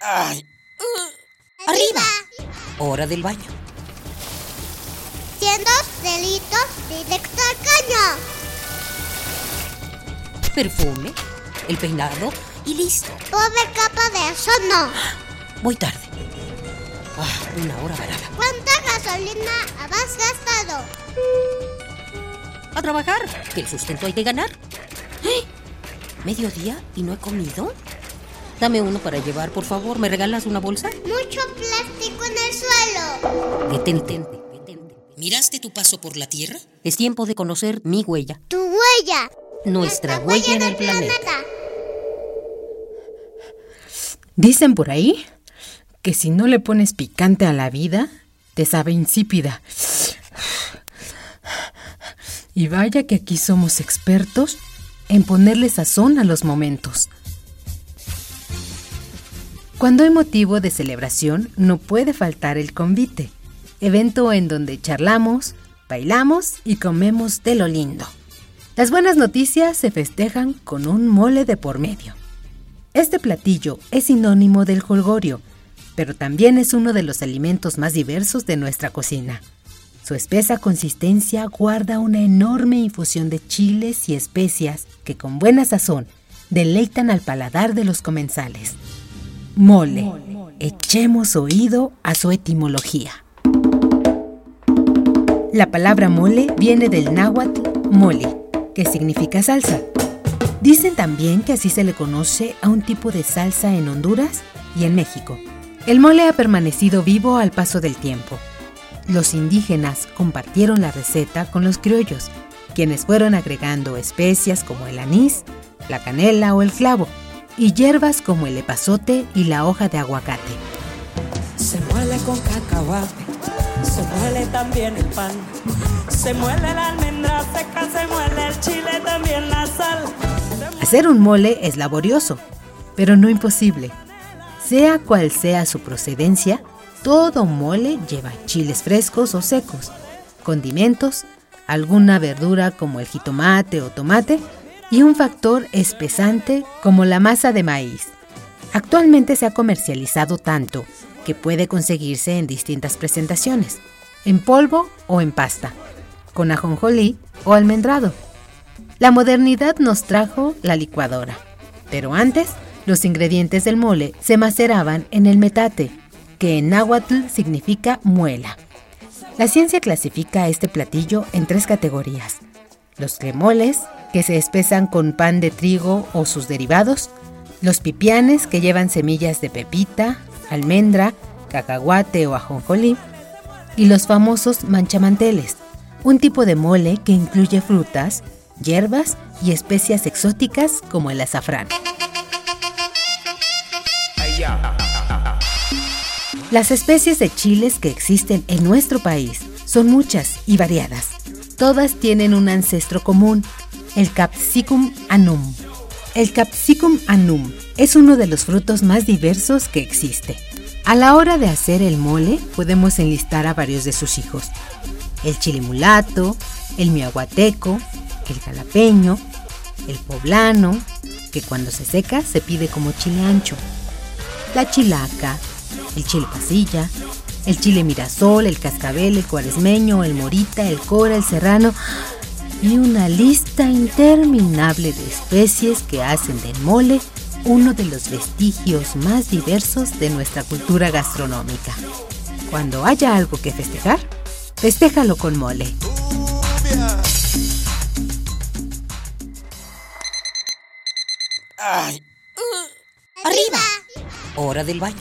Ay. Arriba. Hora del baño. Siendo delitos directo al caño. Perfume, el peinado y listo. Pobre capa de eso no. Voy tarde. Ah, una hora varada. ¿Cuánta gasolina has gastado? A trabajar, que el sustento hay que ganar. ¡Eh! ¿Mediodía y no he comido? Dame uno para llevar, por favor. ¿Me regalas una bolsa? Mucho plástico en el suelo. Detente, detente. ¿Miraste tu paso por la Tierra? Es tiempo de conocer mi huella. Tu huella. Nuestra huella en el planeta. Dicen por ahí que si no le pones picante a la vida, te sabe insípida. Y vaya que aquí somos expertos en ponerle sazón a los momentos. Cuando hay motivo de celebración, no puede faltar el convite, evento en donde charlamos, bailamos y comemos de lo lindo. Las buenas noticias se festejan con un mole de por medio. Este platillo es sinónimo del holgorio, pero también es uno de los alimentos más diversos de nuestra cocina. Su espesa consistencia guarda una enorme infusión de chiles y especias que con buena sazón deleitan al paladar de los comensales. Mole. Echemos oído a su etimología. La palabra mole viene del náhuatl mole, que significa salsa. Dicen también que así se le conoce a un tipo de salsa en Honduras y en México. El mole ha permanecido vivo al paso del tiempo los indígenas compartieron la receta con los criollos, quienes fueron agregando especias como el anís, la canela o el clavo, y hierbas como el epazote y la hoja de aguacate. Se muele con cacahuate, se muele también el pan, se muele la almendra seca, se muele el chile, también la sal. Hacer un mole es laborioso, pero no imposible. Sea cual sea su procedencia, todo mole lleva chiles frescos o secos, condimentos, alguna verdura como el jitomate o tomate y un factor espesante como la masa de maíz. Actualmente se ha comercializado tanto que puede conseguirse en distintas presentaciones, en polvo o en pasta, con ajonjolí o almendrado. La modernidad nos trajo la licuadora, pero antes los ingredientes del mole se maceraban en el metate, que en náhuatl significa muela. La ciencia clasifica este platillo en tres categorías. Los cremoles, que se espesan con pan de trigo o sus derivados, los pipianes, que llevan semillas de pepita, almendra, cacahuate o ajonjolí, y los famosos manchamanteles, un tipo de mole que incluye frutas, hierbas y especias exóticas como el azafrán. Las especies de chiles que existen en nuestro país son muchas y variadas. Todas tienen un ancestro común, el Capsicum anum. El Capsicum anum es uno de los frutos más diversos que existe. A la hora de hacer el mole podemos enlistar a varios de sus hijos. El chile mulato, el miaguateco, el jalapeño, el poblano, que cuando se seca se pide como chile ancho, la chilaca, el chile pasilla, el chile mirasol, el cascabel, el cuaresmeño, el morita, el cora, el serrano y una lista interminable de especies que hacen del mole uno de los vestigios más diversos de nuestra cultura gastronómica. Cuando haya algo que festejar, festéjalo con mole. Ay. Arriba. Hora del baño.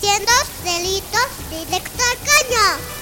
Siendo delitos directo al caño.